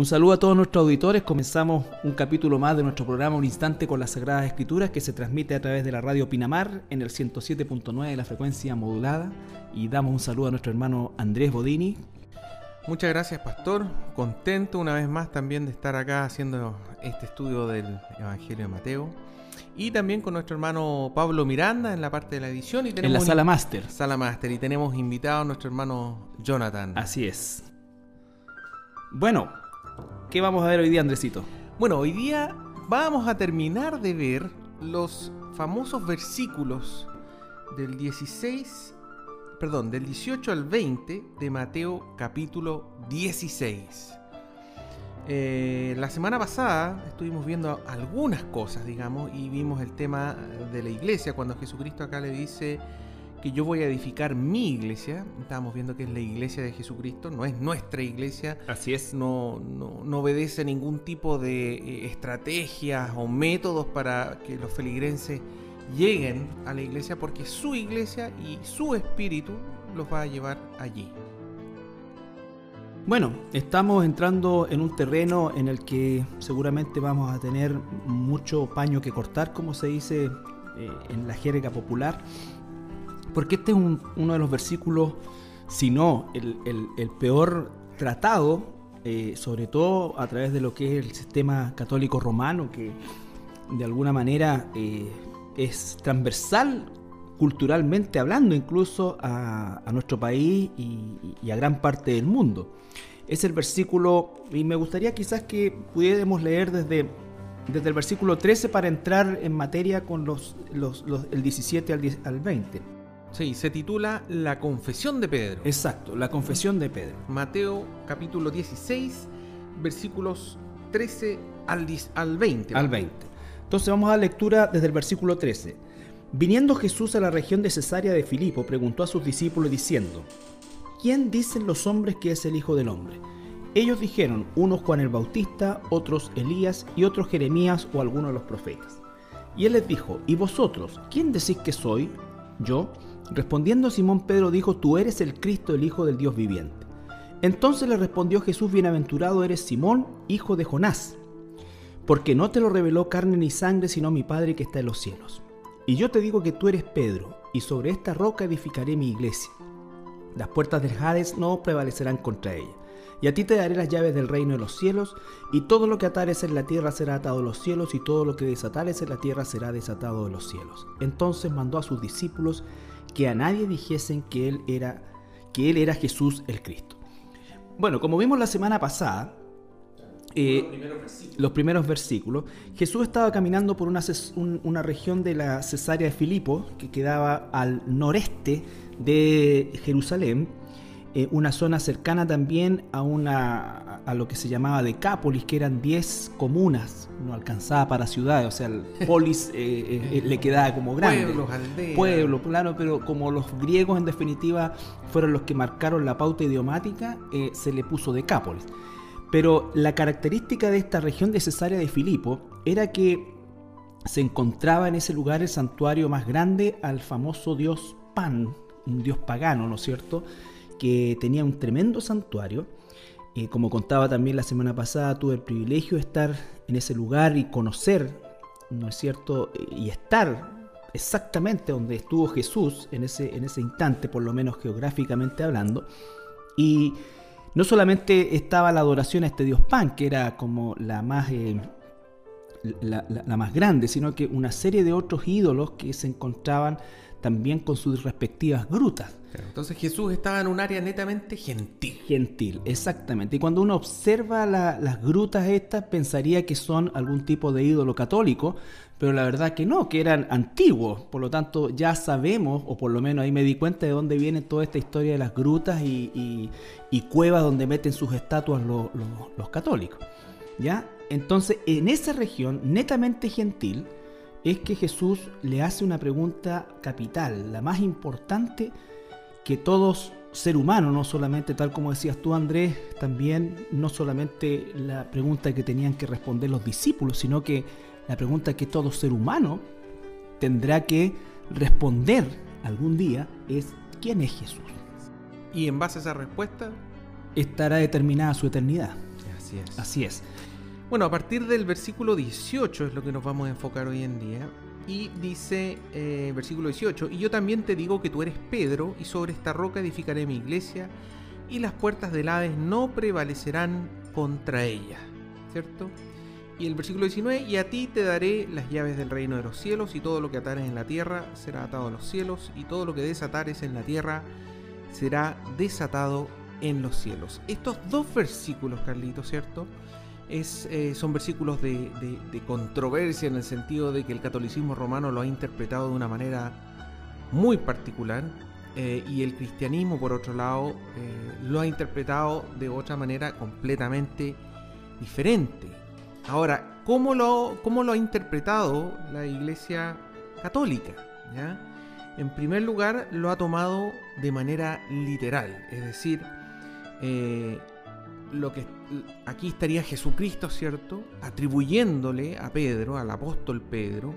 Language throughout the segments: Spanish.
Un saludo a todos nuestros auditores. Comenzamos un capítulo más de nuestro programa Un Instante con las Sagradas Escrituras que se transmite a través de la radio Pinamar en el 107.9 de la frecuencia modulada. Y damos un saludo a nuestro hermano Andrés Bodini. Muchas gracias, Pastor. Contento una vez más también de estar acá haciendo este estudio del Evangelio de Mateo. Y también con nuestro hermano Pablo Miranda en la parte de la edición. Y tenemos en la sala máster. Sala máster. Y tenemos invitado a nuestro hermano Jonathan. Así es. Bueno, ¿qué vamos a ver hoy día, Andresito? Bueno, hoy día vamos a terminar de ver los famosos versículos del 16, perdón, del 18 al 20 de Mateo capítulo 16. Eh, la semana pasada estuvimos viendo algunas cosas, digamos, y vimos el tema de la iglesia, cuando Jesucristo acá le dice que yo voy a edificar mi iglesia. Estábamos viendo que es la iglesia de Jesucristo, no es nuestra iglesia. Así es. No, no, obedece ningún tipo de eh, estrategias o métodos para que los feligrenses lleguen a la iglesia, porque su iglesia y su espíritu los va a llevar allí. Bueno, estamos entrando en un terreno en el que seguramente vamos a tener mucho paño que cortar, como se dice eh, en la jerga popular porque este es uno de los versículos, si no el, peor tratado, eh, sobre todo a través de lo que es el sistema católico romano, que de alguna manera eh, es transversal culturalmente hablando incluso a, nuestro país y, a gran parte del mundo. Es el versículo, y me gustaría quizás que pudiéramos leer desde, desde el versículo 13 para entrar en materia con los, el 17 al, al 20. Sí, se titula La confesión de Pedro. Exacto, la confesión de Pedro. Mateo capítulo 16, versículos 13 al, al 20. Al 20. Entonces vamos a la lectura desde el versículo 13. Viniendo Jesús a la región de Cesarea de Filipo, preguntó a sus discípulos diciendo, ¿quién dicen los hombres que es el Hijo del Hombre? Ellos dijeron, unos Juan el Bautista, otros Elías y otros Jeremías o alguno de los profetas. Y él les dijo, ¿y vosotros, quién decís que soy? Yo. Respondiendo Simón Pedro dijo, Tú eres el Cristo, el Hijo del Dios viviente. Entonces le respondió Jesús, Bienaventurado eres Simón, hijo de Jonás, porque no te lo reveló carne ni sangre, sino mi Padre que está en los cielos. Y yo te digo que tú eres Pedro, y sobre esta roca edificaré mi iglesia. Las puertas del Hades no prevalecerán contra ella. Y a ti te daré las llaves del reino de los cielos, y todo lo que atares en la tierra será atado en los cielos, y todo lo que desatares en la tierra será desatado de los cielos. Entonces mandó a sus discípulos que a nadie dijesen que él era, que él era Jesús el Cristo. Bueno, como vimos la semana pasada, eh, los, primeros versículos, Jesús estaba caminando por una, una región de la Cesarea de Filipo, que quedaba al noreste de Jerusalén, eh, una zona cercana también a, una, a lo que se llamaba Decápolis, que eran 10 comunas, no alcanzaba para ciudades, o sea, el polis eh, eh, le quedaba como grande. Pueblos, aldeas. Pueblos, claro, pero como los griegos en definitiva fueron los que marcaron la pauta idiomática, se le puso Decápolis. Pero la característica de esta región de Cesarea de Filipo era que se encontraba en ese lugar el santuario más grande al famoso dios Pan, un dios pagano, ¿no es cierto?, que tenía un tremendo santuario. y como contaba también la semana pasada, tuve el privilegio de estar en ese lugar y conocer, ¿no es cierto? Y estar exactamente donde estuvo Jesús en ese, en ese instante, por lo menos geográficamente hablando. Y no solamente estaba la adoración a este dios Pan, que era como la más, eh, la, más grande, sino que una serie de otros ídolos que se encontraban también con sus respectivas grutas. Entonces Jesús estaba en un área netamente gentil. Gentil, exactamente. Y cuando uno observa las grutas estas, pensaría que son algún tipo de ídolo católico, pero la verdad que no, que eran antiguos. Por lo tanto, ya sabemos, o por lo menos ahí me di cuenta de dónde viene toda esta historia de las grutas y, cuevas donde meten sus estatuas los, los católicos. ¿Ya? Entonces, en esa región netamente gentil, es que Jesús le hace una pregunta capital, la más importante que todos ser humano, no solamente tal como decías tú Andrés, también no solamente la pregunta que tenían que responder los discípulos, sino que la pregunta que todo ser humano tendrá que responder algún día es ¿quién es Jesús? Y en base a esa respuesta estará determinada su eternidad. Así es. Así es. Bueno, a partir del versículo 18 es lo que nos vamos a enfocar hoy en día. Y dice, eh, versículo 18, y yo también te digo que tú eres Pedro, y sobre esta roca edificaré mi iglesia, y las puertas del Hades no prevalecerán contra ella. ¿Cierto? Y el versículo 19, y a ti te daré las llaves del reino de los cielos, y todo lo que atares en la tierra será atado a los cielos, y todo lo que desatares en la tierra será desatado en los cielos. Estos dos versículos, Carlitos, ¿cierto? Eh, son versículos de, controversia en el sentido de que el catolicismo romano lo ha interpretado de una manera muy particular eh, y el cristianismo, por otro lado, eh, lo ha interpretado de otra manera completamente diferente. Ahora, ¿cómo lo, cómo lo ha interpretado la Iglesia Católica? En primer lugar, lo ha tomado de manera literal, es decir, lo que aquí estaría Jesucristo, ¿cierto? Atribuyéndole a Pedro, al apóstol Pedro,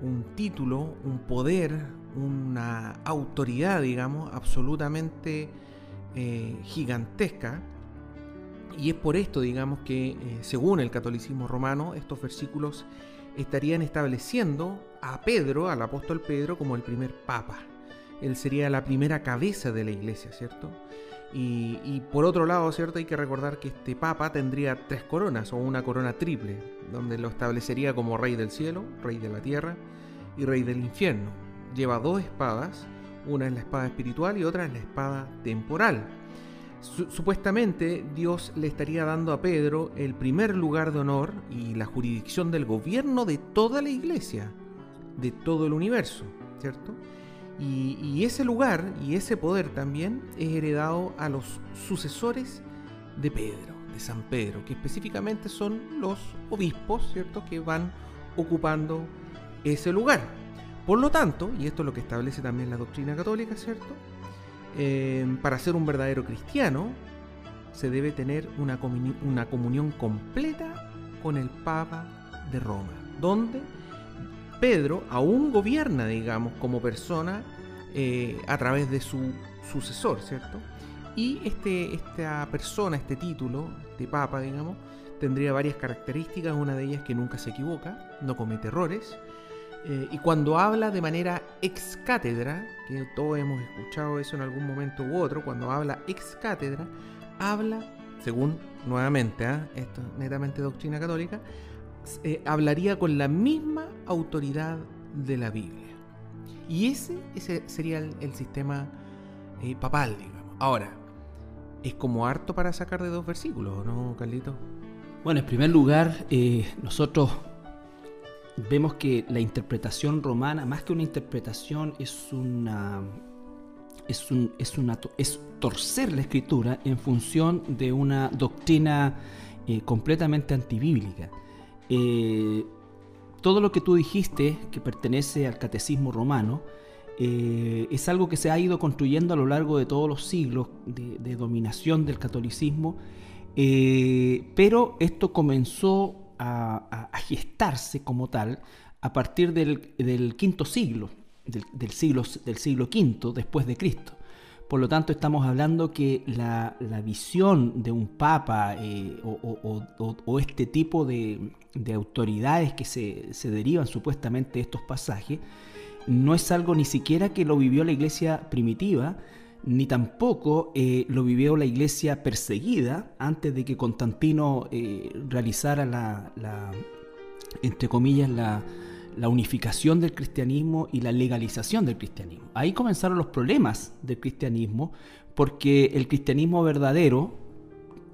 un título, un poder, una autoridad, digamos, absolutamente eh, gigantesca. Y es por esto, digamos, que eh, según el catolicismo romano, estos versículos estarían estableciendo a Pedro, al apóstol Pedro, como el primer papa. Él sería la primera cabeza de la iglesia, ¿cierto? Y, por otro lado, ¿cierto? Hay que recordar que este papa tendría tres coronas o una corona triple, donde lo establecería como rey del cielo, rey de la tierra y rey del infierno. Lleva dos espadas, una es la espada espiritual y otra es la espada temporal. supuestamente Dios le estaría dando a Pedro el primer lugar de honor y la jurisdicción del gobierno de toda la iglesia, de todo el universo, ¿cierto? Y, ese lugar y ese poder también es heredado a los sucesores de Pedro, de San Pedro, que específicamente son los obispos, ¿cierto?, que van ocupando ese lugar. Por lo tanto, y esto es lo que establece también la doctrina católica, ¿cierto? Eh, para ser un verdadero cristiano, se debe tener una, una comunión completa con el Papa de Roma, donde Pedro aún gobierna, digamos, como persona eh, a través de su sucesor, ¿cierto? Y este, esta persona, este título de papa, digamos, tendría varias características. Una de ellas que nunca se equivoca, no comete errores. Eh, y cuando habla de manera ex cátedra, que todos hemos escuchado eso en algún momento u otro, cuando habla ex cátedra, habla, según nuevamente, ¿ah? esto es netamente doctrina católica, eh, hablaría con la misma autoridad de la Biblia. Y ese, ese sería el, sistema eh, papal, digamos. Ahora, es como harto para sacar de dos versículos, ¿no, Carlito? Bueno, en primer lugar, eh, nosotros vemos que la interpretación romana, más que una interpretación, es una. Es, un, es, una, es torcer la escritura en función de una doctrina completamente antibíblica. Eh, todo lo que tú dijiste, que pertenece al catecismo romano, eh, es algo que se ha ido construyendo a lo largo de todos los siglos de, dominación del catolicismo, eh, pero esto comenzó a, gestarse como tal a partir del, quinto siglo, del, siglo, del siglo V después de Cristo. Por lo tanto, estamos hablando que la, visión de un papa eh, o, este tipo de, autoridades que se, derivan supuestamente de estos pasajes no es algo ni siquiera que lo vivió la iglesia primitiva, ni tampoco eh, lo vivió la iglesia perseguida antes de que Constantino eh, realizara la, entre comillas, la, la unificación del cristianismo y la legalización del cristianismo. Ahí comenzaron los problemas del cristianismo porque el cristianismo verdadero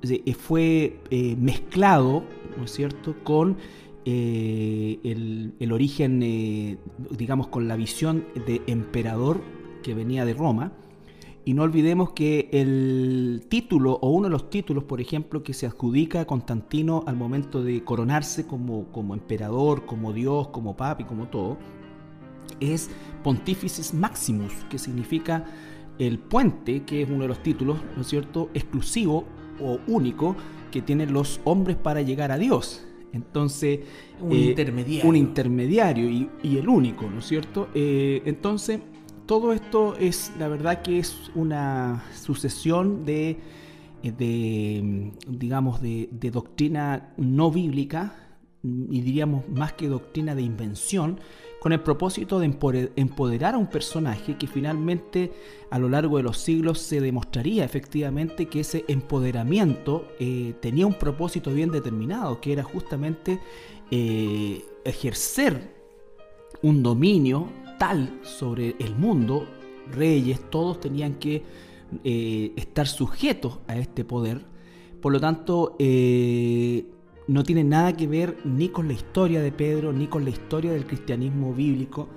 eh, fue eh, mezclado, ¿no es cierto?, con eh, el, origen, digamos, con la visión de emperador que venía de Roma, y no olvidemos que el título, o uno de los títulos, por ejemplo, que se adjudica a Constantino al momento de coronarse como, como emperador, como Dios, como papa y como todo, es Pontificis Maximus, que significa el puente, que es uno de los títulos, ¿no es cierto?, exclusivo o único que tienen los hombres para llegar a Dios. Entonces, un eh, intermediario. Un intermediario y, el único, ¿no es cierto? Eh, entonces, todo esto es, la verdad que es una sucesión de eh, de, digamos, de, doctrina no bíblica, y diríamos más que doctrina de invención, con el propósito de empoderar a un personaje que finalmente a lo largo de los siglos se demostraría efectivamente que ese empoderamiento eh, tenía un propósito bien determinado, que era justamente eh, ejercer un dominio sobre el mundo, reyes, todos tenían que eh, estar sujetos a este poder. Por lo tanto, eh, no tiene nada que ver ni con la historia de Pedro, ni con la historia del cristianismo bíblico,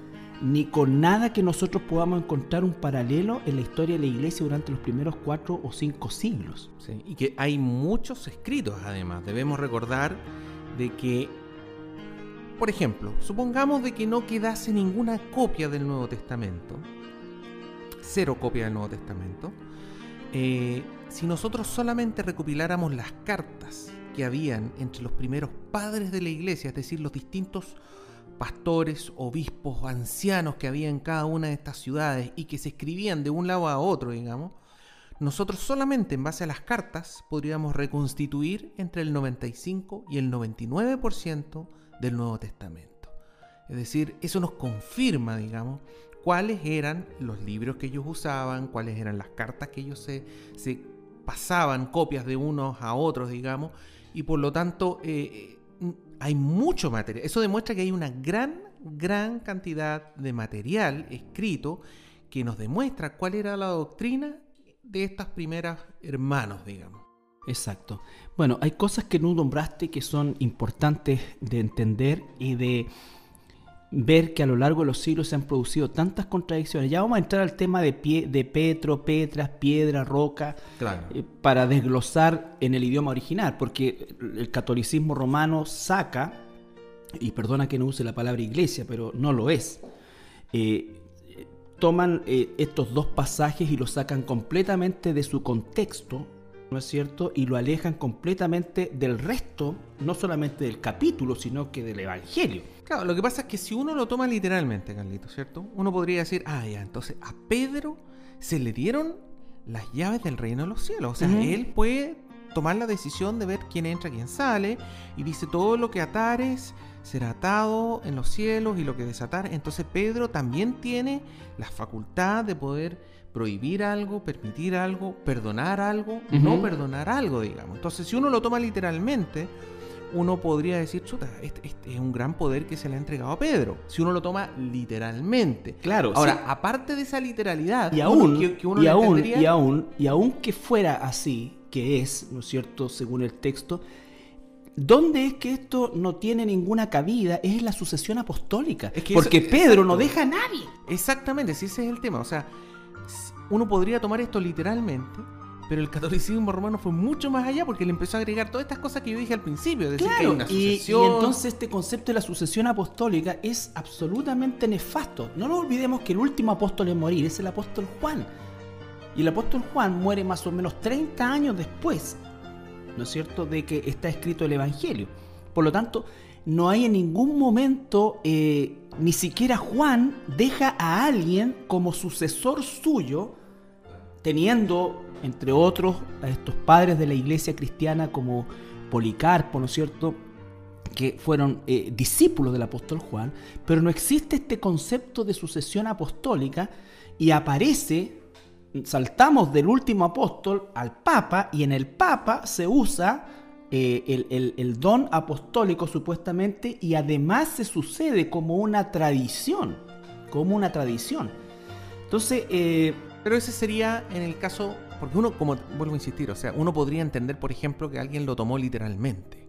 ni con nada que nosotros podamos encontrar un paralelo en la historia de la iglesia durante los primeros cuatro o cinco siglos. y que hay muchos escritos además. Debemos recordar de que por ejemplo, supongamos de que no quedase ninguna copia del Nuevo Testamento, cero copia del Nuevo Testamento, eh, si nosotros solamente recopiláramos las cartas que habían entre los primeros padres de la iglesia, es decir, los distintos pastores, obispos, ancianos que había en cada una de estas ciudades y que se escribían de un lado a otro, digamos, nosotros solamente en base a las cartas podríamos reconstituir entre el 95 y el 99% del Nuevo Testamento. Es decir, eso nos confirma, digamos, cuáles eran los libros que ellos usaban, cuáles eran las cartas que ellos se, pasaban, copias de unos a otros, digamos, y por lo tanto eh, hay mucho material. Eso demuestra que hay una gran, gran cantidad de material escrito que nos demuestra cuál era la doctrina de estas primeras hermanos, digamos. Exacto. Bueno, hay cosas que no nombraste que son importantes de entender y de ver que a lo largo de los siglos se han producido tantas contradicciones. Ya vamos a entrar al tema de, pie, de Petro, Petras, piedra, roca, eh, para desglosar en el idioma original, porque el catolicismo romano saca, y perdona que no use la palabra iglesia, pero no lo es, eh, toman eh, estos dos pasajes y los sacan completamente de su contexto ¿no es cierto? Y lo alejan completamente del resto, no solamente del capítulo, sino que del Evangelio. Claro, lo que pasa es que si uno lo toma literalmente, Carlito, ¿cierto? Uno podría decir, ah, ya, entonces a Pedro se le dieron las llaves del reino de los cielos. O sea, él puede tomar la decisión de ver quién entra, quién sale, y dice, todo lo que atares será atado en los cielos y lo que desatar. Entonces Pedro también tiene la facultad de poder prohibir algo, permitir algo, perdonar algo, no perdonar algo, digamos. Entonces, si uno lo toma literalmente, uno podría decir, chuta, este, este, es un gran poder que se le ha entregado a Pedro. Si uno lo toma literalmente. Claro. Ahora, aparte de esa literalidad, y aún, que, uno y, aún, y aún, y aún que fuera así, que es, ¿no es cierto?, según el texto, ¿Dónde es que esto no tiene ninguna cabida? Es la sucesión apostólica. porque Pedro no deja a nadie. Exactamente, si ese es el tema. O sea, uno podría tomar esto literalmente, pero el catolicismo romano fue mucho más allá porque le empezó a agregar todas estas cosas que yo dije al principio, decir que hay una sucesión. Y, entonces este concepto de la sucesión apostólica es absolutamente nefasto. No nos olvidemos que el último apóstol en morir es el apóstol Juan. Y el apóstol Juan muere más o menos 30 años después, ¿no es cierto?, de que está escrito el Evangelio. Por lo tanto, no hay en ningún momento, eh, ni siquiera Juan deja a alguien como sucesor suyo teniendo, entre otros, a estos padres de la iglesia cristiana como Policarpo, ¿no es cierto?, que fueron eh, discípulos del apóstol Juan, pero no existe este concepto de sucesión apostólica y aparece, saltamos del último apóstol al papa y en el papa se usa eh, el, don apostólico supuestamente y además se sucede como una tradición, como una tradición. Entonces, eh, pero ese sería en el caso, porque uno, como vuelvo a insistir, o sea, uno podría entender, por ejemplo, que alguien lo tomó literalmente.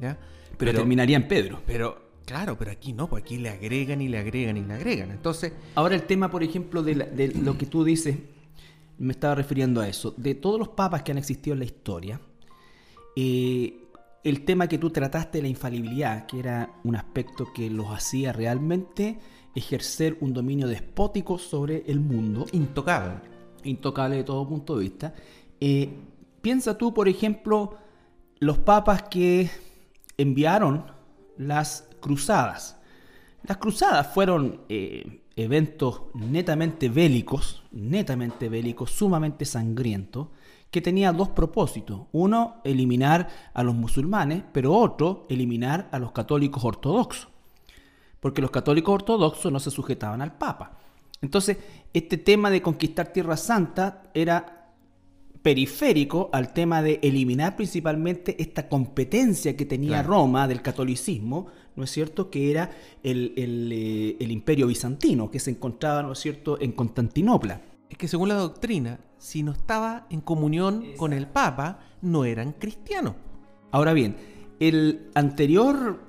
¿ya? Pero, terminaría en Pedro. Pero, claro, pero aquí no, pues aquí le agregan y le agregan y le agregan. Entonces. Ahora el tema, por ejemplo, de, lo que tú dices, me estaba refiriendo a eso. De todos los papas que han existido en la historia, eh, el tema que tú trataste de la infalibilidad, que era un aspecto que los hacía realmente ejercer un dominio despótico sobre el mundo. Intocable. Intocable de todo punto de vista. Eh, piensa tú, por ejemplo, los papas que enviaron las cruzadas. Las cruzadas fueron eh, eventos netamente bélicos, netamente bélicos, sumamente sangrientos, que tenía dos propósitos. Uno, eliminar a los musulmanes, pero otro, eliminar a los católicos ortodoxos. Porque los católicos ortodoxos no se sujetaban al Papa. Entonces, este tema de conquistar Tierra Santa era periférico al tema de eliminar principalmente esta competencia que tenía Roma del catolicismo, ¿no es cierto?, que era el, eh, el imperio bizantino, que se encontraba, ¿no es cierto?, en Constantinopla es que según la doctrina, si no estaba en comunión con el Papa, no eran cristianos. Ahora bien, el anterior,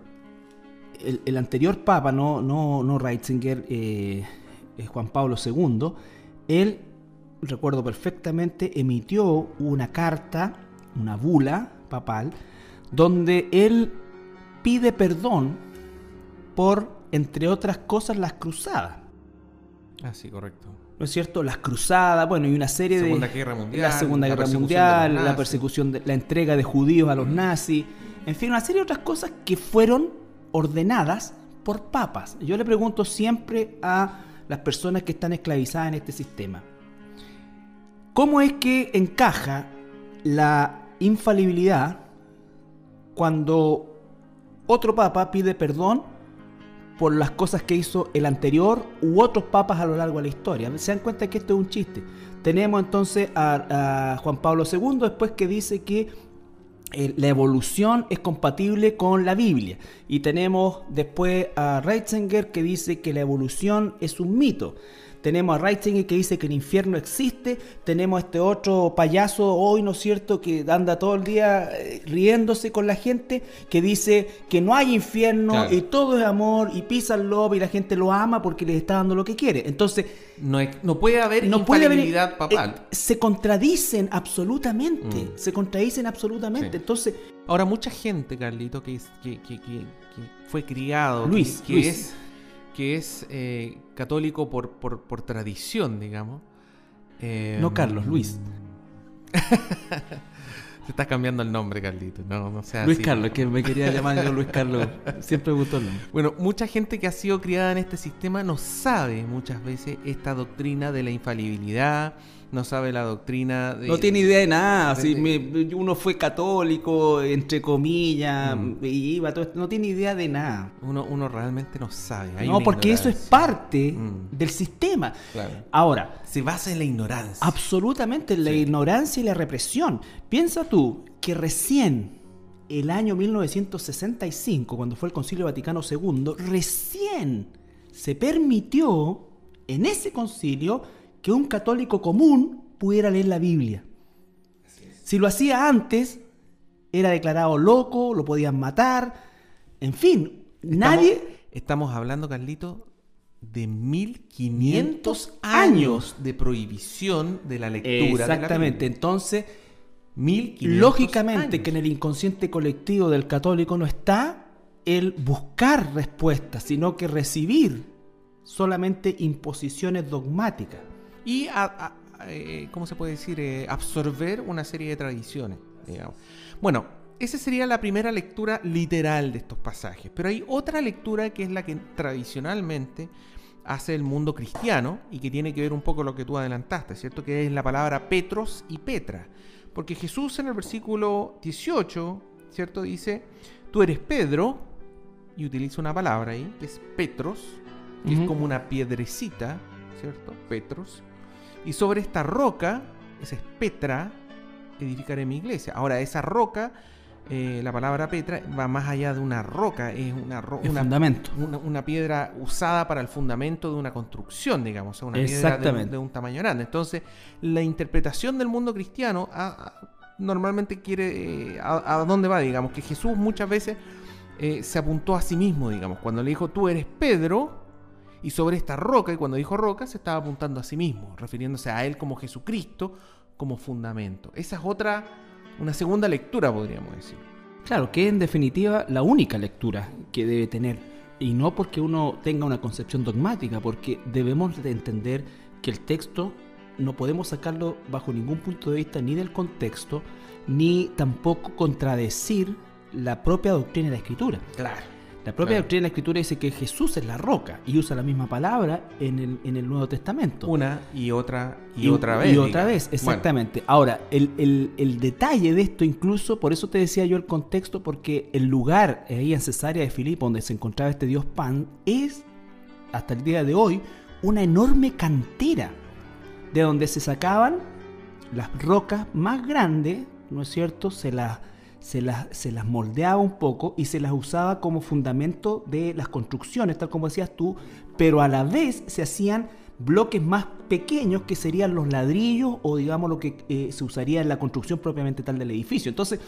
el, anterior Papa, no, no, no Ratzinger, eh, Juan Pablo II, él, recuerdo perfectamente, emitió una carta, una bula papal, donde él pide perdón por, entre otras cosas, las cruzadas. Ah, sí, correcto. ¿no es cierto? Las cruzadas, bueno, y una serie de... Segunda Guerra Mundial. La Segunda Guerra Mundial, la persecución, de, la entrega de judíos a los nazis, en fin, una serie de otras cosas que fueron ordenadas por papas. Yo le pregunto siempre a las personas que están esclavizadas en este sistema, ¿cómo es que encaja la infalibilidad cuando otro papa pide perdón por las cosas que hizo el anterior u otros papas a lo largo de la historia. Se dan cuenta que esto es un chiste. Tenemos entonces a, Juan Pablo II después que dice que la evolución es compatible con la Biblia. Y tenemos después a Reitzinger que dice que la evolución es un mito. Tenemos a Ratzinger que dice que el infierno existe. Tenemos a este otro payaso hoy, ¿no es cierto?, que anda todo el día eh, riéndose con la gente, que dice que no hay infierno y todo es amor y pisa el lobo y la gente lo ama porque le está dando lo que quiere. Entonces. No, no puede haber no infalibilidad papal. Eh, se contradicen absolutamente. Mm. Se contradicen absolutamente. Entonces. Ahora, mucha gente, Carlito, que, que, que, que fue criado, Luis, que, es que es eh, católico por, por, tradición, digamos. no Carlos, Luis. Te estás cambiando el nombre, Carlito. No, no sea Luis Carlos, que me quería llamar yo Luis Carlos. Siempre me gustó el nombre. Bueno, mucha gente que ha sido criada en este sistema no sabe muchas veces esta doctrina de la infalibilidad, no sabe la doctrina No tiene idea de nada. si uno fue católico, entre comillas, mm. iba, todo no tiene idea de nada. Uno, uno realmente no sabe. no, porque eso es parte mm. del sistema. Ahora. Se basa en la ignorancia. Absolutamente, en la ignorancia y la represión. Piensa tú que recién el año 1965, cuando fue el Concilio Vaticano II, recién se permitió en ese concilio que un católico común pudiera leer la Biblia. Si lo hacía antes, era declarado loco, lo podían matar, en fin, nadie... Estamos hablando, Carlito, de 1500 años de prohibición de la lectura. Exactamente, entonces, lógicamente que en el inconsciente colectivo del católico no está el buscar respuestas, sino que recibir solamente imposiciones dogmáticas y, eh, ¿cómo se puede decir?, eh, absorber una serie de tradiciones. Bueno, esa sería la primera lectura literal de estos pasajes, pero hay otra lectura que es la que tradicionalmente hace el mundo cristiano y que tiene que ver un poco con lo que tú adelantaste, ¿cierto? Que es la palabra Petros y Petra. Porque Jesús en el versículo 18, ¿cierto? Dice, tú eres Pedro, y utiliza una palabra ahí, que es Petros, que es como una piedrecita, ¿cierto? Petros. Y sobre esta roca, esa es Petra, edificaré mi iglesia. Ahora, esa roca, eh, la palabra Petra va más allá de una roca, es una roca. fundamento. Una, piedra usada para el fundamento de una construcción, digamos, una piedra de, un tamaño grande. Entonces, la interpretación del mundo cristiano normalmente quiere. Eh, a, dónde va? Digamos, que Jesús muchas veces eh, se apuntó a sí mismo, digamos, cuando le dijo, tú eres Pedro y sobre esta roca, y cuando dijo roca, se estaba apuntando a sí mismo, refiriéndose a él como Jesucristo, como fundamento. Esa es otra, una segunda lectura, podríamos decir. Claro, que en definitiva la única lectura que debe tener, y no porque uno tenga una concepción dogmática, porque debemos de entender que el texto no podemos sacarlo bajo ningún punto de vista ni del contexto, ni tampoco contradecir la propia doctrina de la escritura. Claro. La propia Claro. doctrina de la Escritura dice que Jesús es la roca y usa la misma palabra en el, en el Nuevo Testamento. Una y otra y, otra vez. Y otra digamos. vez, exactamente. Ahora, el, el- el detalle de esto incluso, por eso te decía yo el contexto, porque el lugar ahí en Cesarea de Filipo, donde se encontraba este dios Pan, es, hasta el día de hoy, una enorme cantera, de donde se sacaban las rocas más grandes, ¿no es cierto? Se las, se las, se las moldeaba un poco y se las usaba como fundamento de las construcciones, tal como decías tú, pero a la vez se hacían bloques más pequeños que serían los ladrillos o digamos lo que eh, se usaría en la construcción propiamente tal del edificio. Entonces,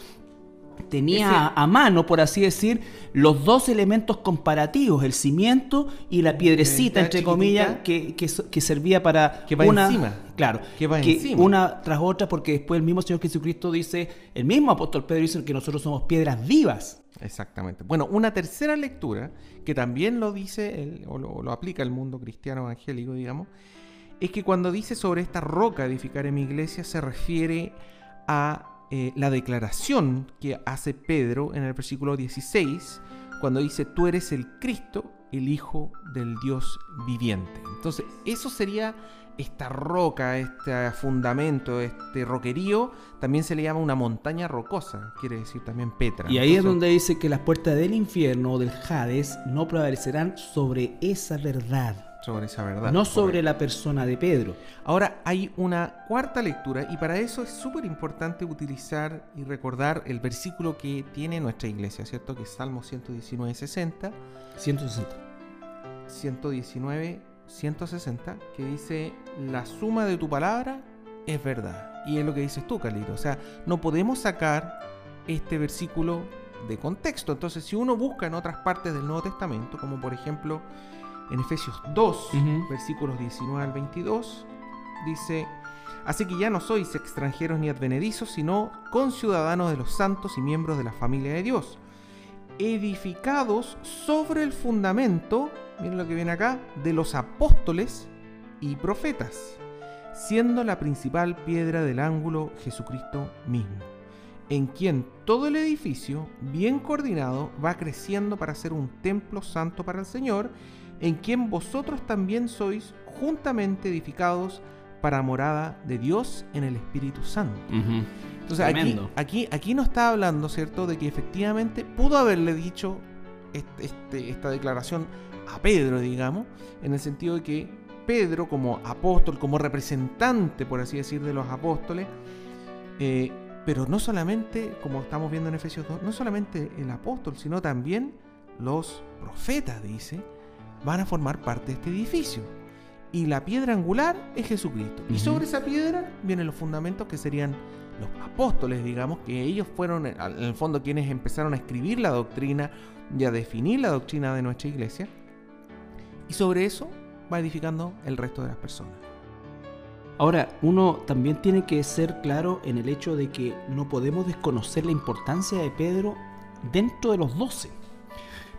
tenía a, a mano, por así decir, los dos elementos comparativos, el cimiento y la piedrecita, entre comillas, que, que servía para Que va una, encima. Claro, Que va encima. una tras otra, porque después el mismo Señor Jesucristo dice, el mismo apóstol Pedro dice que nosotros somos piedras vivas. Exactamente. Bueno, una tercera lectura, que también lo dice, el- o, lo, o lo aplica el mundo cristiano evangélico, digamos, es que cuando dice sobre esta roca edificaré mi iglesia, se refiere a eh, la declaración que hace Pedro en el versículo 16, cuando dice, tú eres el Cristo, el Hijo del Dios viviente. Entonces, eso sería esta roca, este fundamento, este roquerío, también se le llama una montaña rocosa, quiere decir también Petra. Y ahí es donde dice que las puertas del infierno o del Hades no prevalecerán sobre esa verdad, sobre esa verdad. no sobre la persona de Pedro. Ahora hay una cuarta lectura y para eso es súper importante utilizar y recordar el versículo que tiene nuestra iglesia, ¿cierto? Que es Salmo 119, 60, 160. 119, 160, que dice, la suma de tu palabra es verdad. Y es lo que dices tú, Calito. O sea, no podemos sacar este versículo de contexto. Entonces, si uno busca en otras partes del Nuevo Testamento, como por ejemplo en Efesios 2, Ujú. versículos 19 al 22, dice, así que ya no sois extranjeros ni advenedizos, sino conciudadanos de los santos y miembros de la familia de Dios, edificados sobre el fundamento, miren lo que viene acá, de los apóstoles y profetas, siendo la principal piedra del ángulo Jesucristo mismo, en quien todo el edificio, bien coordinado, va creciendo para ser un templo santo para el Señor, en quien vosotros también sois juntamente edificados para morada de Dios en el Espíritu Santo. Entonces aquí, aquí, aquí no está hablando, ¿cierto?, de que efectivamente pudo haberle dicho este- este- esta declaración a Pedro, digamos, en el sentido de que Pedro como apóstol, como representante, por así decir, de los apóstoles, eh, pero no solamente, como estamos viendo en Efesios 2, no solamente el apóstol, sino también los profetas, dice, van a formar parte de este edificio. Y la piedra angular es Jesucristo. Y sobre esa piedra vienen los fundamentos que serían los apóstoles, digamos, que ellos fueron en el fondo quienes empezaron a escribir la doctrina y a definir la doctrina de nuestra iglesia. Y sobre eso va edificando el resto de las personas. Ahora, uno también tiene que ser claro en el hecho de que no podemos desconocer la importancia de Pedro dentro de los doce.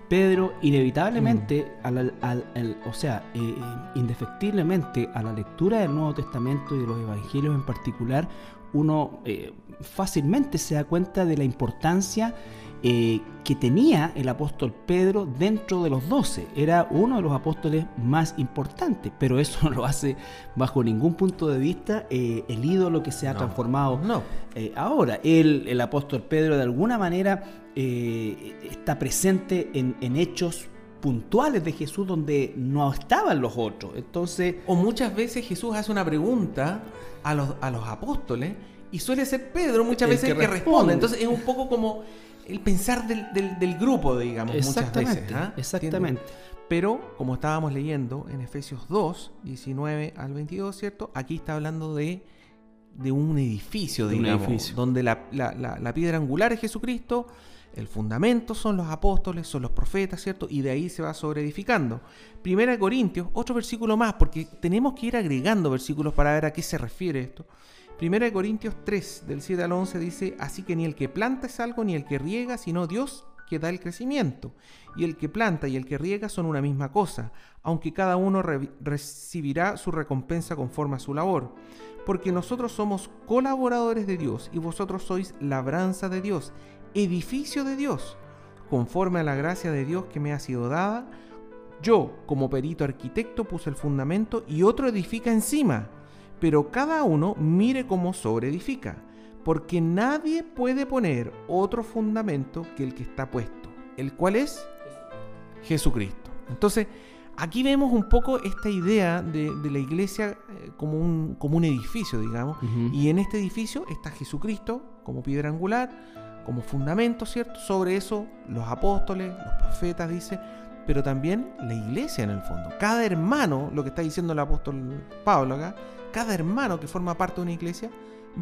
Pedro, inevitablemente, al- al- al- o sea, eh, eh, indefectiblemente a la lectura del Nuevo Testamento y de los Evangelios en particular, uno eh, fácilmente se da cuenta de la importancia eh, que tenía el apóstol Pedro dentro de los doce. Era uno de los apóstoles más importantes, pero eso no lo hace bajo ningún punto de vista eh, el ídolo que se ha No. transformado No. eh, ahora. Él, el apóstol Pedro, de alguna manera está presente en, en hechos puntuales de Jesús donde no estaban los otros. Entonces, O muchas veces Jesús hace una pregunta a los, a los apóstoles y suele ser Pedro muchas El veces que el que responde. responde. Entonces es un poco como el pensar del, del- del grupo, digamos, muchas exactamente, veces. ¿ah? exactamente. ¿Entiendes? Pero, como estábamos leyendo en Efesios 2, 19 al 22, ¿cierto? Aquí está hablando de, de un edificio, De un digamos, edificio. donde la, la- la- la piedra angular es Jesucristo, el fundamento son los apóstoles, son los profetas, ¿cierto? Y de ahí se va sobreedificando. Primera de Corintios, otro versículo más, porque tenemos que ir agregando versículos para ver a qué se refiere esto. Primera de Corintios 3, del 7 al 11, dice, así que ni el que planta es algo, ni el que riega, sino Dios que da el crecimiento. Y el que planta y el que riega son una misma cosa, aunque cada uno re- recibirá su recompensa conforme a su labor. Porque nosotros somos colaboradores de Dios y vosotros sois labranza de Dios, edificio de Dios, conforme a la gracia de Dios que me ha sido dada. Yo, como perito arquitecto, puse el fundamento y otro edifica encima, pero cada uno mire cómo sobreedifica, porque nadie puede poner otro fundamento que el que está puesto, el cual es Jesucristo. Entonces, aquí vemos un poco esta idea de, la iglesia eh, como, un, como un edificio, digamos, y en este edificio está Jesucristo como piedra angular, como fundamento, ¿cierto? Sobre eso los apóstoles, los profetas, dice, pero también la iglesia en el fondo. Cada hermano, lo que está diciendo el apóstol Pablo acá, cada hermano que forma parte de una iglesia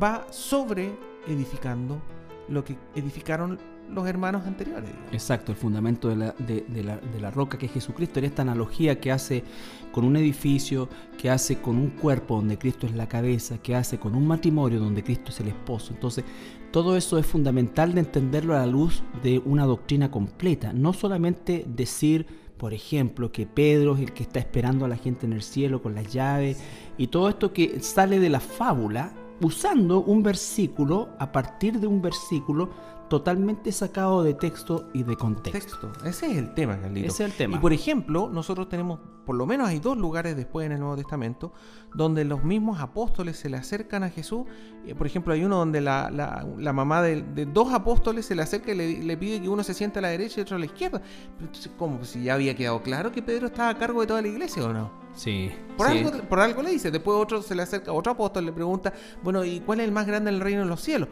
va sobre edificando lo que edificaron los hermanos anteriores. Exacto, el fundamento de la, de, la, de la, roca que es Jesucristo, en esta analogía que hace con un edificio, que hace con un cuerpo donde Cristo es la cabeza, que hace con un matrimonio donde Cristo es el esposo. Entonces, todo eso es fundamental de entenderlo a la luz de una doctrina completa, no solamente decir, por ejemplo, que Pedro es el que está esperando a la gente en el cielo con las llaves y todo esto que sale de la fábula usando un versículo a partir de un versículo totalmente sacado de texto y de contexto. Ese es el tema, Carlito. Ese es el tema. Y por ejemplo, nosotros tenemos, por lo menos hay dos lugares después en el Nuevo Testamento, donde los mismos apóstoles se le acercan a Jesús. Eh, por ejemplo, hay uno donde la, la, mamá de, dos apóstoles se le acerca y le, pide que uno se siente a la derecha y otro a la izquierda. Pero entonces, ¿cómo? Si ya había quedado claro que Pedro estaba a cargo de toda la iglesia o no. Sí. Por, Algo, por algo le dice. Después otro se le acerca, otro apóstol le pregunta, bueno, ¿y cuál es el más grande del reino de los cielos?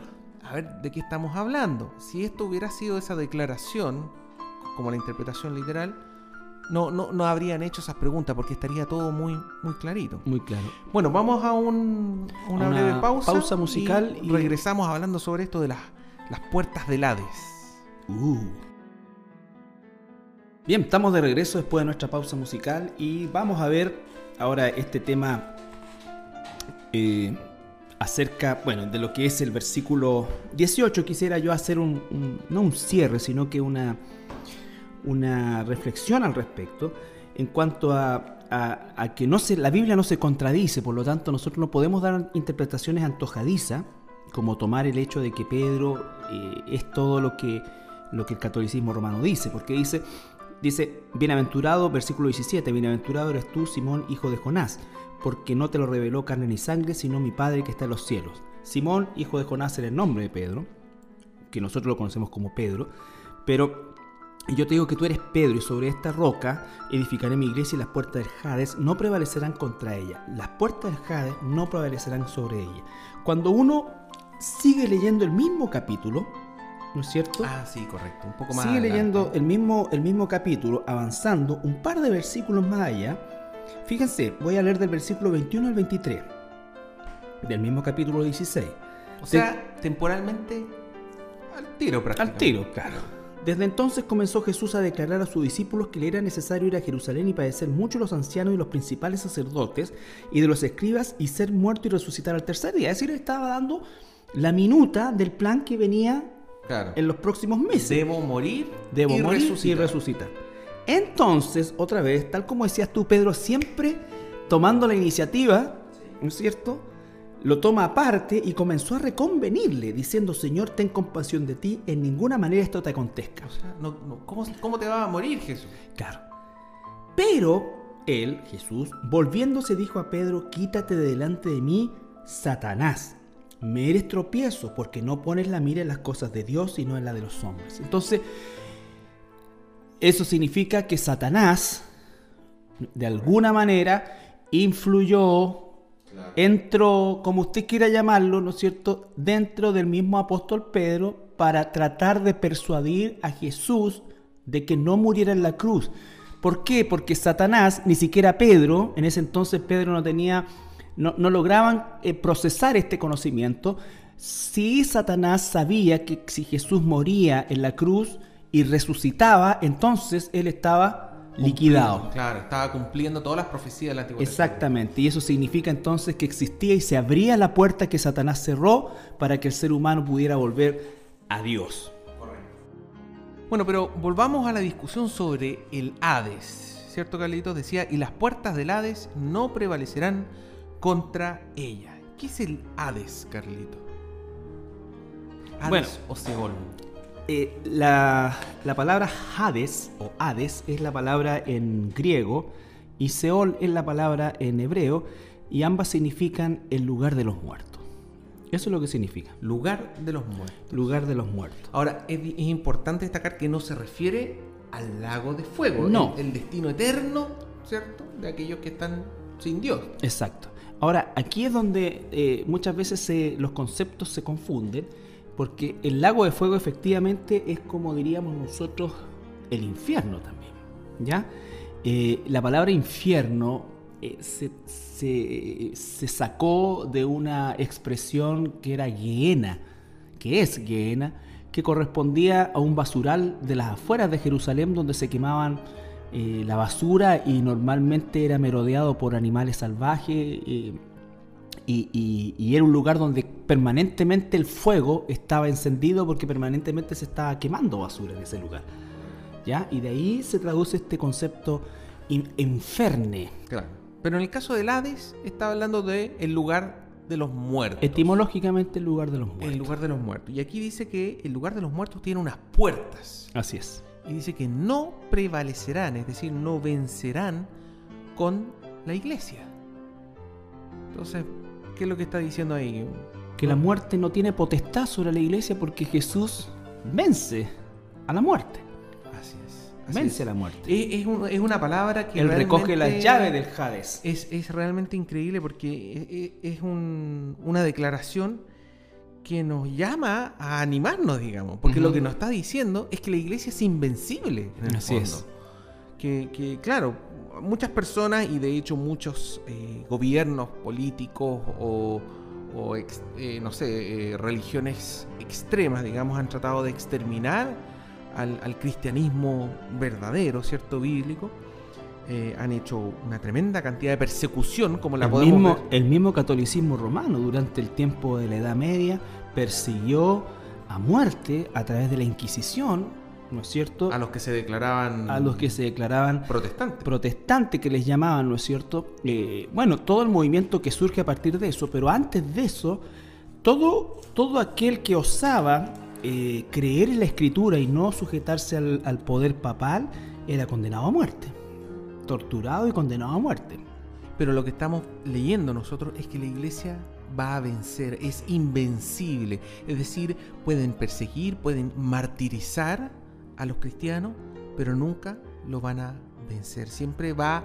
A ver, ¿de qué estamos hablando? Si esto hubiera sido esa declaración, como la interpretación literal, no, no, no habrían hecho esas preguntas porque estaría todo muy, muy clarito. Muy claro. Bueno, vamos a, un, una, breve pausa. Pausa musical y, regresamos hablando sobre esto de las, las puertas del Hades. Uh. Bien, estamos de regreso después de nuestra pausa musical y vamos a ver ahora este tema eh, acerca, bueno, de lo que es el versículo 18. Quisiera yo hacer un, no un cierre, sino que una, una reflexión al respecto en cuanto a, a, que no se, la Biblia no se contradice, por lo tanto nosotros no podemos dar interpretaciones antojadizas, como tomar el hecho de que Pedro eh, es todo lo que, lo que el catolicismo romano dice, porque dice, dice, bienaventurado, versículo 17, bienaventurado eres tú, Simón, hijo de Jonás porque no te lo reveló carne ni sangre, sino mi Padre que está en los cielos. Simón, hijo de Jonás, era el nombre de Pedro, que nosotros lo conocemos como Pedro, pero yo te digo que tú eres Pedro y sobre esta roca edificaré mi iglesia y las puertas del Hades no prevalecerán contra ella. Las puertas del Hades no prevalecerán sobre ella. Cuando uno sigue leyendo el mismo capítulo, ¿no es cierto? Ah, sí, correcto. Un poco más. Sigue leyendo el mismo, el mismo capítulo, avanzando un par de versículos más allá Fíjense, voy a leer del versículo 21 al 23, del mismo capítulo 16. O sea, temporalmente al tiro prácticamente. Al tiro, claro. Desde entonces comenzó Jesús a declarar a sus discípulos que le era necesario ir a Jerusalén y padecer mucho los ancianos y los principales sacerdotes y de los escribas y ser muerto y resucitar al tercer día. Es decir, estaba dando la minuta del plan que venía en los próximos meses. Debo morir, Debo morir y resucitar. Entonces, otra vez, tal como decías tú, Pedro, siempre tomando la iniciativa, ¿no es cierto? Lo toma aparte y comenzó a reconvenirle, diciendo, Señor, ten compasión de ti, en ninguna manera esto te acontezca. O sea, ¿cómo, te va a morir Jesús? Claro. Pero él, Jesús, volviéndose dijo a Pedro, quítate de delante de mí, Satanás. Me eres tropiezo porque no pones la mira en las cosas de Dios, sino en la de los hombres. Entonces, eso significa que Satanás, de alguna manera, influyó, entró, como usted quiera llamarlo, ¿no es cierto?, dentro del mismo apóstol Pedro para tratar de persuadir a Jesús de que no muriera en la cruz. ¿Por qué? Porque Satanás, ni siquiera Pedro, en ese entonces Pedro no tenía, no, lograban eh, procesar este conocimiento. Si Satanás sabía que si Jesús moría en la cruz, y resucitaba, entonces él estaba liquidado. Claro, estaba cumpliendo todas las profecías de la antigüedad. Exactamente, y eso significa entonces que existía y se abría la puerta que Satanás cerró para que el ser humano pudiera volver a Dios. Correcto. Bueno, pero volvamos a la discusión sobre el Hades, ¿cierto Carlitos? Decía, y las puertas del Hades no prevalecerán contra ella. ¿Qué es el Hades, Carlito? bueno, o Seol. Eh, la, la palabra Hades o Hades es la palabra en griego y Seol es la palabra en hebreo y ambas significan el lugar de los muertos. Eso es lo que significa. Lugar de los muertos. Lugar de los muertos. Ahora, es, es importante destacar que no se refiere al lago de fuego, No. el, el destino eterno, ¿cierto? De aquellos que están sin Dios. Exacto. Ahora, aquí es donde eh, muchas veces se- los conceptos se confunden, porque el lago de fuego efectivamente es como diríamos nosotros el infierno también. ¿Ya? Eh, la palabra infierno eh, se, sacó de una expresión que era Gehenna, que es Gehenna, que correspondía a un basural de las afueras de Jerusalén donde se quemaban eh, la basura y normalmente era merodeado por animales salvajes y, y- y era un lugar donde permanentemente el fuego estaba encendido porque permanentemente se estaba quemando basura en ese lugar. ¿Ya? Y de ahí se traduce este concepto in- inferne. Claro. Pero en el caso del Hades, está hablando de el lugar de los muertos. Etimológicamente el lugar de los muertos. El lugar de los muertos. Y aquí dice que el lugar de los muertos tiene unas puertas. Así es. Y dice que no prevalecerán, es decir, no vencerán con la iglesia. Entonces, ¿qué es lo que está diciendo ahí? Que la muerte no tiene potestad sobre la iglesia porque Jesús vence a la muerte. Así es. así Vence es. a la muerte. Es, es un- es una palabra que Él recoge las llaves del Hades. Es, es realmente increíble porque es, es un- una declaración que nos llama a animarnos, digamos. Porque lo que nos está diciendo es que la iglesia es invencible en el Así fondo. es. Que, que, claro, muchas personas y de hecho muchos eh, gobiernos políticos o, o ex- eh, no sé, eh, religiones extremas, digamos, han tratado de exterminar al, al cristianismo verdadero, ¿cierto? Bíblico. Eh, han hecho una tremenda cantidad de persecución, como la El podemos mismo, ver. el mismo catolicismo romano durante el tiempo de la Edad Media persiguió a muerte a través de la Inquisición, ¿no es cierto? A los que se declaraban A los que se declaraban protestantes. protestantes que les llamaban, ¿no es cierto? Eh, bueno, todo el movimiento que surge a partir de eso, pero antes de eso, todo, todo aquel que osaba eh, creer en la escritura y no sujetarse al, al poder papal era condenado a muerte, torturado y condenado a muerte. Pero lo que estamos leyendo nosotros es que la iglesia va a vencer, es invencible. Es decir, pueden perseguir, pueden martirizar a los cristianos, pero nunca lo van a vencer. Siempre va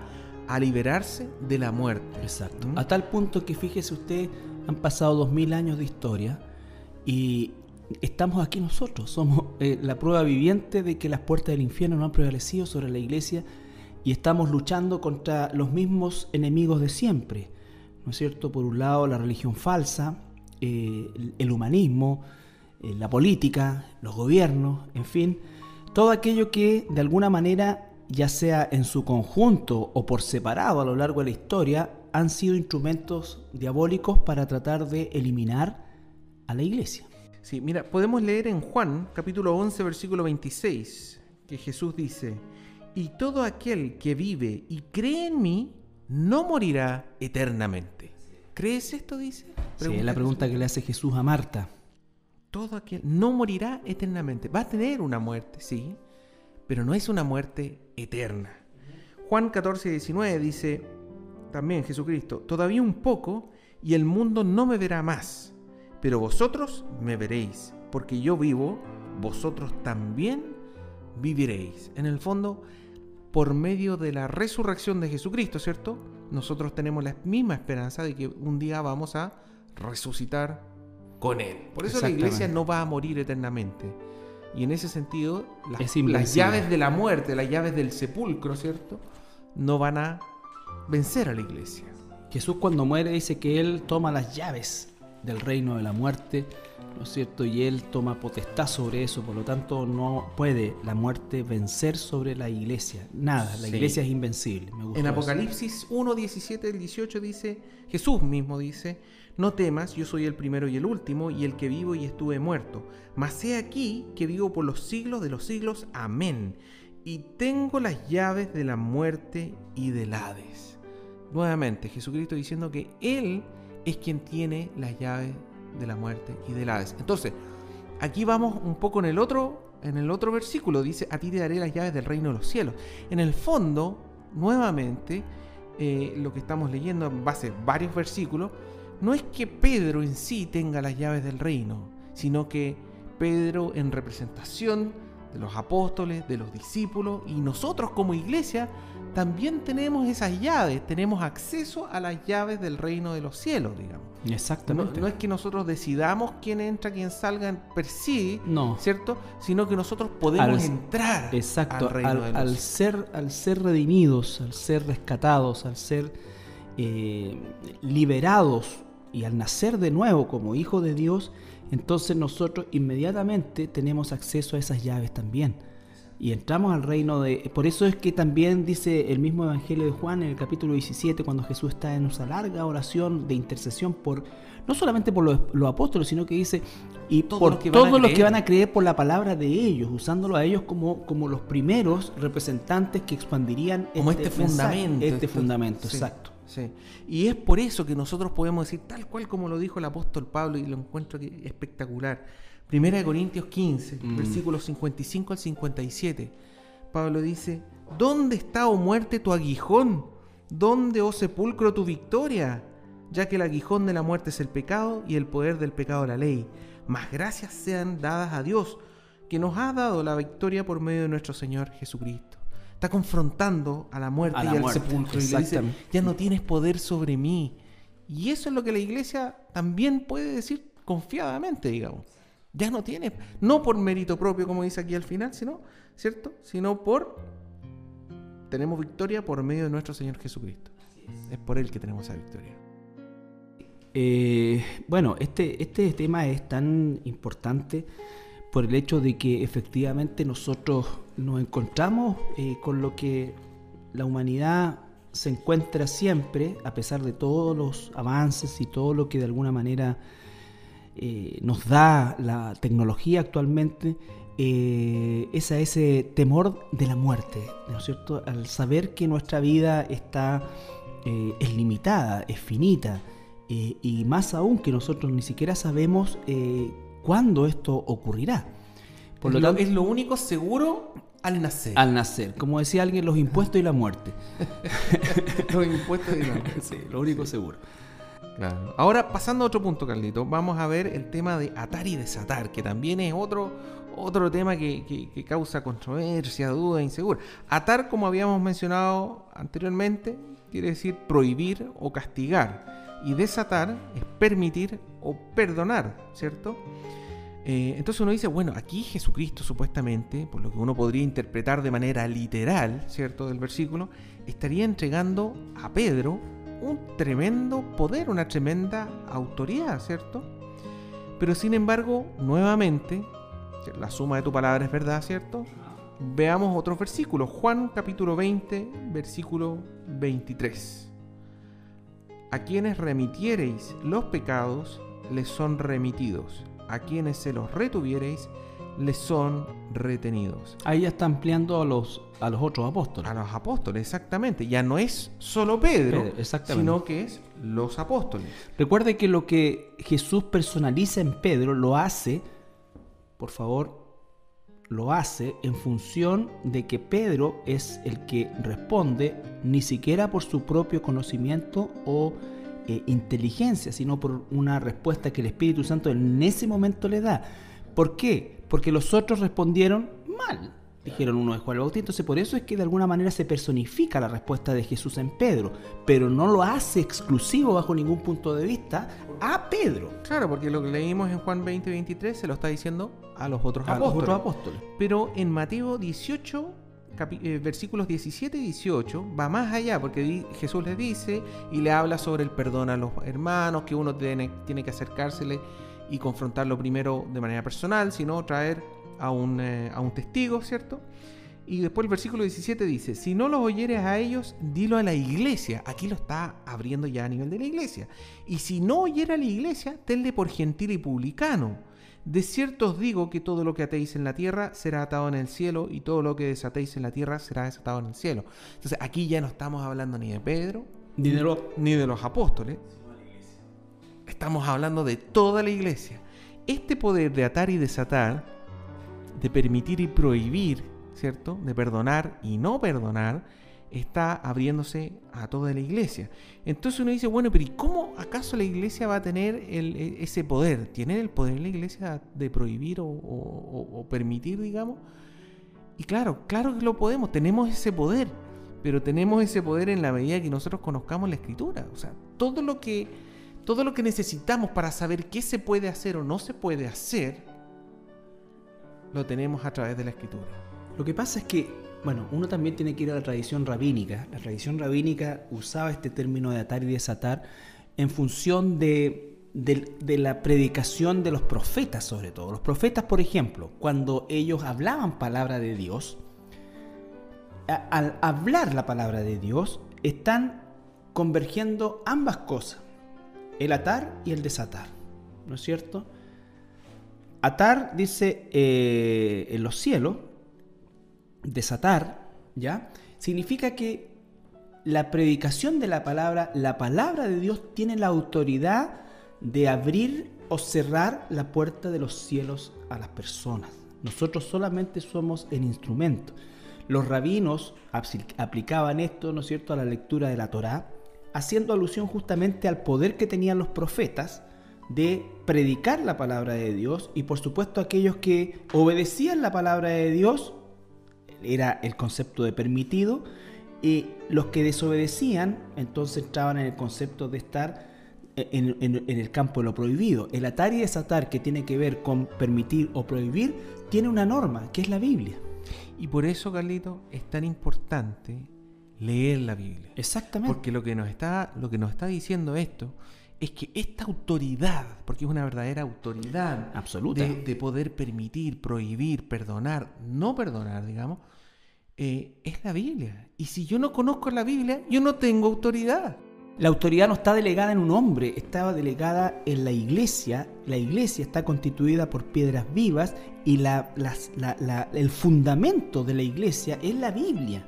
a liberarse de la muerte. Exacto. ¿Mm? A tal punto que fíjese usted, han pasado dos mil años de historia y estamos aquí nosotros. Somos eh, la prueba viviente de que las puertas del infierno no han prevalecido sobre la iglesia y estamos luchando contra los mismos enemigos de siempre. ¿No es cierto? Por un lado, la religión falsa, eh, el- humanismo, eh, la política, los gobiernos, en fin, todo aquello que de alguna manera, ya sea en su conjunto o por separado a lo largo de la historia, han sido instrumentos diabólicos para tratar de eliminar a la iglesia. Sí, mira, podemos leer en Juan, capítulo 11, versículo 26, que Jesús dice, y todo aquel que vive y cree en mí, no morirá eternamente. ¿Crees esto? Dice. Sí, es la pregunta que le hace Jesús a Marta. Todo aquel no morirá eternamente. Va a tener una muerte, sí, pero no es una muerte eterna. Juan 14, 19 dice también Jesucristo, todavía un poco y el mundo no me verá más, pero vosotros me veréis, porque yo vivo, vosotros también viviréis. En el fondo, por medio de la resurrección de Jesucristo, ¿cierto? Nosotros tenemos la misma esperanza de que un día vamos a resucitar con Él. Por eso la iglesia no va a morir eternamente. Y en ese sentido, las, Es las invencible. llaves de la muerte, las llaves del sepulcro, ¿cierto? No van a vencer a la iglesia. Jesús cuando muere dice que Él toma las llaves del reino de la muerte, ¿no es cierto? Y Él toma potestad sobre eso, por lo tanto no puede la muerte vencer sobre la iglesia. Nada, la Sí. iglesia es invencible. Me gustó En eso. Apocalipsis 1, 17 al 18 dice, Jesús mismo dice, no temas, yo soy el primero y el último, y el que vivo y estuve muerto. Mas he aquí que vivo por los siglos de los siglos. Amén. Y tengo las llaves de la muerte y del Hades. Nuevamente, Jesucristo diciendo que Él es quien tiene las llaves de la muerte y del Hades. Entonces, aquí vamos un poco en el otro en el otro versículo dice, a ti te daré las llaves del reino de los cielos. En el fondo, nuevamente, eh, lo que estamos leyendo en base a varios versículos, no es que Pedro en sí tenga las llaves del reino, sino que Pedro en representación de los apóstoles, de los discípulos y nosotros como iglesia también tenemos esas llaves, tenemos acceso a las llaves del reino de los cielos, digamos. Exactamente. No, es que nosotros decidamos quién entra, quién salga per sí, no. ¿cierto? Sino que nosotros podemos entrar exacto, al reino de los al ser Al ser redimidos, al ser rescatados, al ser eh, liberados y al nacer de nuevo como hijo de Dios, entonces nosotros inmediatamente tenemos acceso a esas llaves también. Y entramos al reino de... Por eso es que también dice el mismo Evangelio de Juan en el capítulo 17, cuando Jesús está en esa larga oración de intercesión por, no solamente por los, apóstoles, sino que dice, y por todos los que van a creer por la palabra de ellos, usándolo a ellos como, como los primeros representantes que expandirían como este, este fundamento. Este, fundamento, exacto. Sí. Y es por eso que nosotros podemos decir, tal cual como lo dijo el apóstol Pablo, y lo encuentro espectacular. Primera de Corintios 15, mm. versículos 55 al 57. Pablo dice, ¿dónde está, oh muerte, tu aguijón? ¿Dónde, oh sepulcro, tu victoria? Ya que el aguijón de la muerte es el pecado y el poder del pecado la ley. Mas gracias sean dadas a Dios, que nos ha dado la victoria por medio de nuestro Señor Jesucristo está confrontando a la muerte y al sepulcro y le dice, ya no tienes poder sobre mí. Y eso es lo que la iglesia también puede decir confiadamente, digamos. Ya no tienes, no por mérito propio, como dice aquí al final, sino, ¿cierto? Sino por tenemos victoria por medio de nuestro Señor Jesucristo. Es por Él que tenemos esa victoria. Eh, bueno, este, este tema es tan importante por el hecho de que efectivamente nosotros nos encontramos eh, con lo que la humanidad se encuentra siempre, a pesar de todos los avances y todo lo que de alguna manera eh, nos da la tecnología actualmente, eh, es a ese temor de la muerte, ¿no es cierto? Al saber que nuestra vida está, es limitada, es finita, y más aún que nosotros ni siquiera sabemos cuándo esto ocurrirá. Por lo tanto, es lo único seguro al nacer. Al nacer. Como decía alguien, los impuestos y la muerte. los impuestos y la muerte. Sí, lo único seguro. Claro. Ahora, pasando a otro punto, Carlito, vamos a ver el tema de atar y desatar, que también es otro, otro tema que, que causa controversia, duda, insegura. Atar, como habíamos mencionado anteriormente, quiere decir prohibir o castigar. Y desatar es permitir o perdonar, ¿cierto? Eh, entonces uno dice, bueno, aquí Jesucristo supuestamente, por lo que uno podría interpretar de manera literal, ¿cierto? Del versículo, estaría entregando a Pedro un tremendo poder, una tremenda autoridad, ¿cierto? Pero sin embargo, nuevamente, la suma de tu palabra es verdad, ¿cierto? Veamos otros versículos. Juan capítulo 20, versículo 23. A quienes remitiereis los pecados, les son remitidos a quienes se los retuviereis, les son retenidos. Ahí ya está ampliando a los, a los otros apóstoles. A los apóstoles, exactamente. Ya no es solo Pedro, sino que es los apóstoles. Recuerde que lo que Jesús personaliza en Pedro lo hace, por favor, lo hace en función de que Pedro es el que responde ni siquiera por su propio conocimiento o eh, inteligencia, sino por una respuesta que el Espíritu Santo en ese momento le da. ¿Por qué? Porque los otros respondieron mal. Dijeron uno de Juan el Bautista, entonces por eso es que de alguna manera se personifica la respuesta de Jesús en Pedro, pero no lo hace exclusivo bajo ningún punto de vista a Pedro. Claro, porque lo que leímos en Juan 20, 23 se lo está diciendo a los otros, a apóstoles. Los otros apóstoles. Pero en Mateo 18, eh, versículos 17 y 18 va más allá, porque Jesús le dice y le habla sobre el perdón a los hermanos, que uno tiene, tiene que acercársele y confrontarlo primero de manera personal, sino traer a un, eh, a un testigo, ¿cierto? Y después el versículo 17 dice, si no los oyeres a ellos, dilo a la iglesia. Aquí lo está abriendo ya a nivel de la iglesia. Y si no oyera a la iglesia, tenle por gentil y publicano de cierto os digo que todo lo que atéis en la tierra será atado en el cielo y todo lo que desatéis en la tierra será desatado en el cielo. Entonces aquí ya no estamos hablando ni de Pedro ni de, ni de los apóstoles. Estamos hablando de toda la iglesia. Este poder de atar y desatar de permitir y prohibir, ¿cierto? De perdonar y no perdonar, está abriéndose a toda la iglesia. Entonces uno dice, bueno, pero ¿y cómo acaso la iglesia va a tener e, ese poder? ¿Tiene el poder la iglesia de prohibir o, permitir, digamos? Y claro, claro que lo podemos, tenemos ese poder, pero tenemos ese poder en la medida que nosotros conozcamos la escritura. O sea, todo lo que, todo lo que necesitamos para saber qué se puede hacer o no se puede hacer, lo tenemos a través de la escritura. Lo que pasa es que bueno, uno también tiene que ir a la tradición rabínica. La tradición rabínica usaba este término de atar y desatar en función de, la predicación de los profetas, sobre todo. Los profetas, por ejemplo, cuando ellos hablaban palabra de Dios, al hablar la palabra de Dios, están convergiendo ambas cosas, el atar y el desatar, ¿no es cierto? Atar dice eh, en los cielos, desatar, ¿ya? Significa que la predicación de la palabra, la palabra de Dios tiene la autoridad de abrir o cerrar la puerta de los cielos a las personas. Nosotros solamente somos el instrumento. Los rabinos aplicaban esto, ¿no es cierto?, a la lectura de la Torá, haciendo alusión justamente al poder que tenían los profetas de predicar la palabra de Dios y por supuesto aquellos que obedecían la palabra de Dios era el concepto de permitido, y los que desobedecían entonces entraban en el concepto de estar en, el campo de lo prohibido. El atar y desatar que tiene que ver con permitir o prohibir tiene una norma, que es la Biblia. Y por eso, Carlito, es tan importante leer la Biblia. Exactamente. Porque lo que nos está, lo que nos está diciendo esto es que esta autoridad, porque es una verdadera autoridad absoluta de, poder permitir, prohibir, perdonar, no perdonar, digamos, eh, es la Biblia. Y si yo no conozco la Biblia, yo no tengo autoridad. La autoridad no está delegada en un hombre, estaba delegada en la iglesia. La iglesia está constituida por piedras vivas y la, el fundamento de la iglesia es la Biblia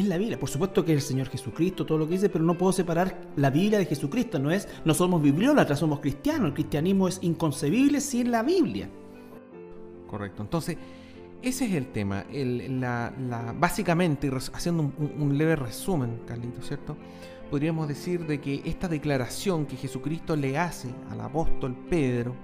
es la Biblia. Por supuesto que es el Señor Jesucristo, todo lo que dice, pero no puedo separar la Biblia de Jesucristo. No es, no somos bibliólatras, somos cristianos. El cristianismo es inconcebible sin la Biblia. Correcto. Entonces, ese es el tema. la, básicamente, haciendo un, un, leve resumen, Carlito, ¿cierto? Podríamos decir de que esta declaración que Jesucristo le hace al apóstol Pedro,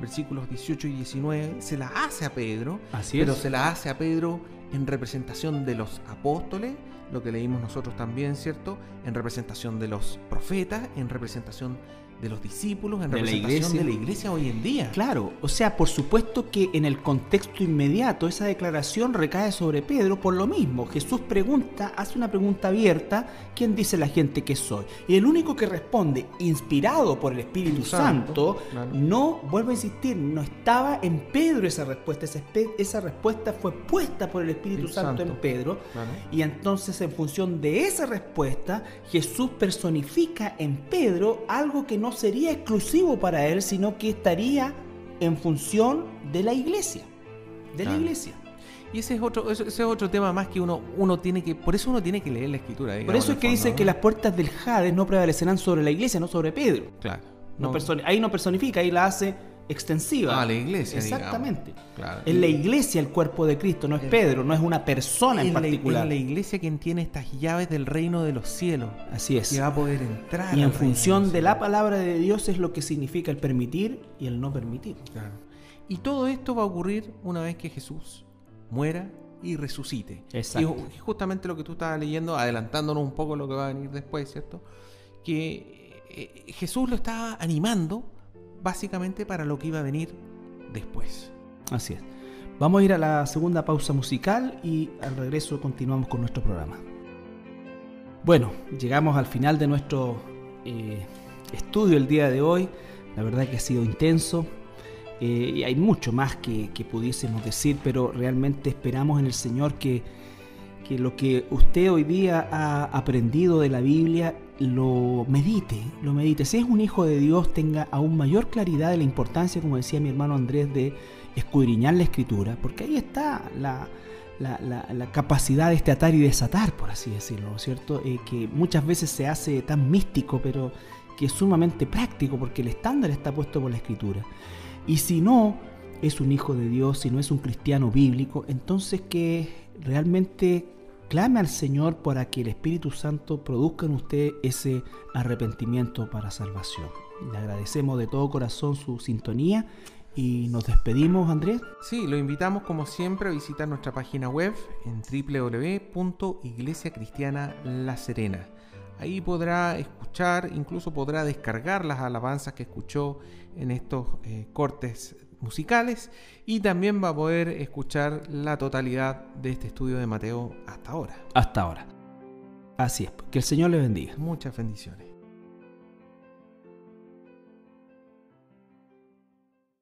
versículos 18 y 19, se la hace a Pedro, Así pero se la hace a Pedro en representación de los apóstoles, lo que leímos nosotros también, ¿cierto? En representación de los profetas, en representación de los discípulos, en de representación de la iglesia hoy en día. Claro, o sea, por supuesto que en el contexto inmediato esa declaración recae sobre Pedro por lo mismo. Jesús pregunta, hace una pregunta abierta, ¿quién dice la gente que soy? Y el único que responde, inspirado por el Espíritu Santo, no, vuelvo a insistir, no estaba en Pedro esa respuesta, esa, esa respuesta fue puesta por el Espíritu Santo, en Pedro, y entonces en función de esa respuesta, Jesús personifica en Pedro algo que no sería exclusivo para él, sino que estaría en función de la iglesia. De la iglesia. Y ese es otro, ese es otro tema más que uno, uno tiene que, por eso uno tiene que leer la escritura. por eso es que dice que las puertas del Hades no prevalecerán sobre la iglesia, no sobre Pedro. Claro. ahí no personifica, ahí la hace extensiva. Ah, la iglesia. Exactamente. Es la iglesia el cuerpo de Cristo, no es Pedro, no es una persona en particular. es la iglesia quien tiene estas llaves del reino de los cielos. Así es. Que va a poder entrar. Y en función de, la palabra de Dios es lo que significa el permitir y el no permitir. Claro. Y todo esto va a ocurrir una vez que Jesús muera y resucite. Exacto. Y justamente lo que tú estabas leyendo, adelantándonos un poco lo que va a venir después, ¿cierto? Que eh, Jesús lo estaba animando básicamente para lo que iba a venir después. Así es. Vamos a ir a la segunda pausa musical y al regreso continuamos con nuestro programa. Bueno, llegamos al final de nuestro eh, estudio el día de hoy. La verdad que ha sido intenso. Eh, y hay mucho más que, que, pudiésemos decir, pero realmente esperamos en el Señor que, que lo que usted hoy día ha aprendido de la Biblia lo medite, lo medite. Si es un hijo de Dios, tenga aún mayor claridad de la importancia, como decía mi hermano Andrés, de escudriñar la escritura, porque ahí está la, capacidad de este atar y desatar, por así decirlo, ¿no es cierto? Eh, que muchas veces se hace tan místico, pero que es sumamente práctico, porque el estándar está puesto por la escritura. Y si no, es un hijo de Dios, si no es un cristiano bíblico, entonces que realmente clame al Señor para que el Espíritu Santo produzca en usted ese arrepentimiento para salvación. Le agradecemos de todo corazón su sintonía y nos despedimos, Andrés. Sí, lo invitamos como siempre a visitar nuestra página web en Iglesia Cristiana La Serena. Ahí podrá escuchar, incluso podrá descargar las alabanzas que escuchó en estos eh, cortes musicales y también va a poder escuchar la totalidad de este estudio de Mateo hasta ahora. Hasta ahora. Así es, que el Señor le bendiga. Muchas bendiciones.